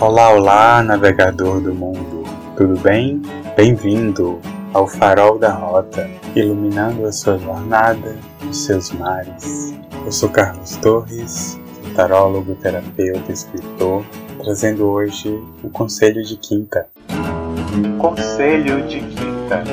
Olá, olá, navegador do mundo, tudo bem? Bem-vindo ao farol da rota, iluminando a sua jornada, os seus mares. Eu sou Carlos Torres, tarólogo, terapeuta, escritor, trazendo hoje o conselho de quinta. Conselho de quinta.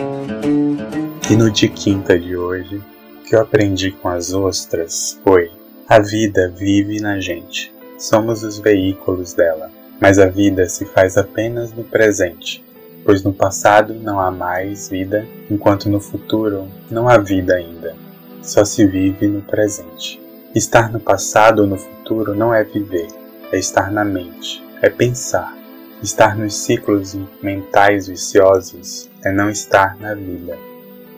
E no de quinta de hoje, o que eu aprendi com as ostras foi: a vida vive na gente. Somos os veículos dela mas a vida se faz apenas no presente, pois no passado não há mais vida, enquanto no futuro não há vida ainda. Só se vive no presente. Estar no passado ou no futuro não é viver, é estar na mente, é pensar. Estar nos ciclos mentais viciosos é não estar na vida.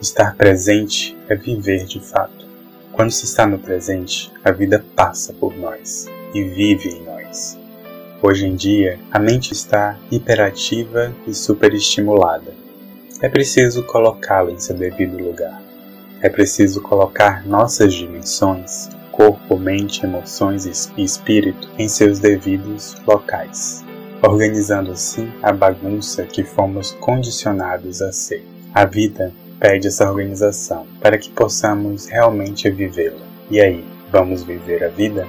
Estar presente é viver de fato. Quando se está no presente, a vida passa por nós e vive em nós. Hoje em dia, a mente está hiperativa e superestimulada. É preciso colocá-la em seu devido lugar. É preciso colocar nossas dimensões, corpo, mente, emoções e espírito, em seus devidos locais, organizando assim a bagunça que fomos condicionados a ser. A vida pede essa organização para que possamos realmente vivê-la. E aí, vamos viver a vida?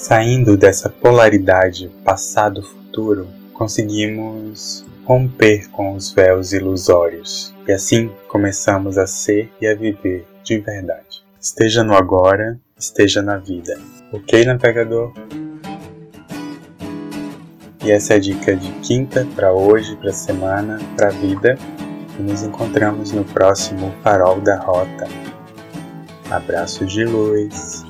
Saindo dessa polaridade passado-futuro, conseguimos romper com os véus ilusórios e assim começamos a ser e a viver de verdade. Esteja no agora, esteja na vida. Ok, navegador? E essa é a dica de quinta para hoje, para semana, para a vida. E nos encontramos no próximo Farol da Rota. Abraço de luz.